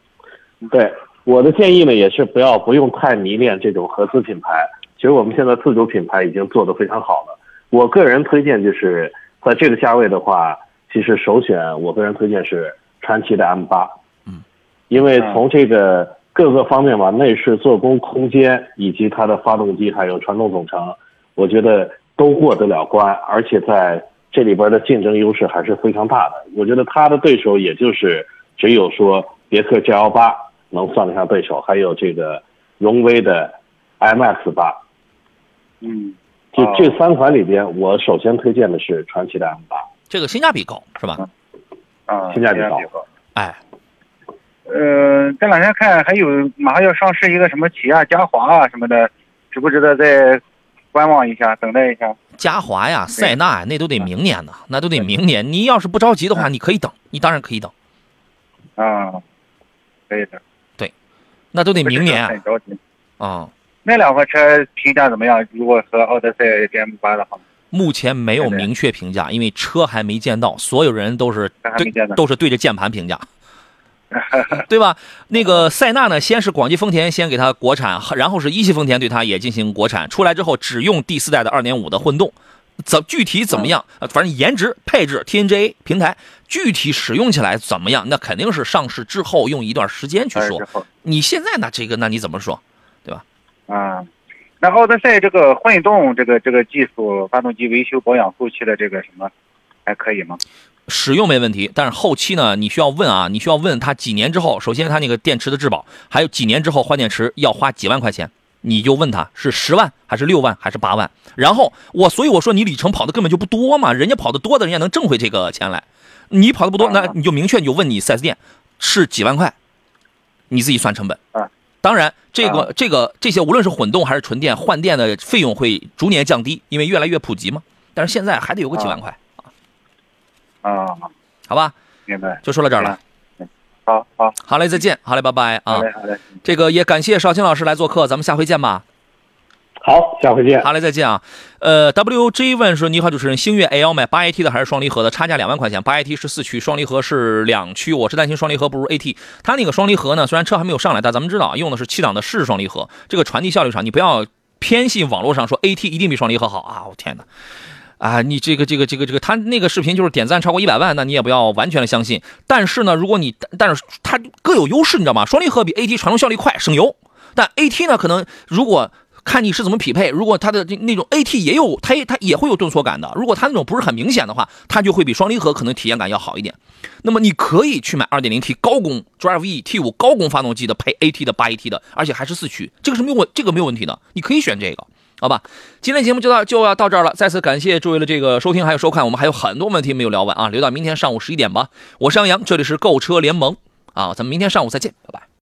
对，我的建议呢也是不要不用太迷恋这种合资品牌。其实我们现在自主品牌已经做得非常好了。我个人推荐就是在这个价位的话，其实首选我个人推荐是传祺的 M 八，嗯，因为从这个各个方面吧，内饰、做工、空间以及它的发动机还有传动总成，我觉得都过得了关，而且在这里边的竞争优势还是非常大的。我觉得它的对手也就是只有说别克 GL 八能算得上对手，还有这个荣威的 MX 八。嗯，就哦这三款里边，我首先推荐的是传祺的 M 八。这个性价比高是吧？啊，性价比高高。哎，呃，这两天看还有马上要上市一个什么起亚嘉华啊什么的，值不值得再观望一下，等待一下？嘉华呀、塞纳呀，那都得明年呢，那都得明年。你要是不着急的话，你可以等，你当然可以等，啊，可以的，那都得明年很着急。啊。那两款车评价怎么样？如果和奥德赛 GM 八的话，目前没有明确评价，因为车还没见到，所有人都是对都是对着键盘评价，对吧？那个塞纳呢，先是广汽丰田先给它国产，然后是一汽丰田对它也进行国产，出来之后只用第四代的2.5的混动。怎具体怎么样？呃反正颜值、配置、TNGA 平台，具体使用起来怎么样？那肯定是上市之后用一段时间去说你现在呢？这个那你怎么说？对吧啊，然后德赛这个混动这个这个技术，发动机维修保养后期的这个什么，还可以吗？使用没问题，但是后期呢，你需要问啊，你需要问他几年之后，首先他那个电池的质保，还有几年之后换电池要花几万块钱，你就问他是十万还是六万还是八万，然后我所以我说你里程跑的根本就不多嘛，人家跑的多的人家能挣回这个钱来，你跑的不多，那你就明确你就问你四 S 店是几万块，你自己算成本啊。当然，这个、啊这个这些无论是混动还是纯电，换电的费用会逐年降低，因为越来越普及嘛。但是现在还得有个几万块，啊，好吧？明白。就说到这儿了。好好，好嘞，再见。好嘞，拜拜啊好。嘞，好嘞。这个也感谢邵青老师来做客，咱们下回见吧。好，下回见。好嘞，再见啊。呃，WJ 问说：“你好，主持人，星越 L 买八 AT 的还是双离合的？差价两万块钱，八 AT 是四驱，双离合是两驱。我是担心双离合不如 AT。它那个双离合呢，虽然车还没有上来，但咱们知道用的是七档的湿双离合，这个传递效率上，你不要偏信网络上说 AT 一定比双离合好啊！我天哪！啊，你这个这个这个这个，他那个视频就是点赞超过一百万，那你也不要完全的相信。但是呢，如果你但是它各有优势，你知道吗？双离合比 AT 传动效率快，省油，但 AT 呢，可能如果看你是怎么匹配，如果它的那种 AT 也有，它也它也会有顿挫感的。如果它那种不是很明显的话，它就会比双离合可能体验感要好一点。那么你可以去买 2.0T 高功 Drive E T5 高功发动机的，配 AT 的八 AT 的，而且还是四驱，这个是没有问这个没有问题的，你可以选这个。好吧，今天节目就到就要到这儿了。再次感谢诸位的这个收听还有收看，我们还有很多问题没有聊完啊，留到明天上午十一点吧。我是杨洋，这里是购车联盟啊，咱们明天上午再见，拜拜。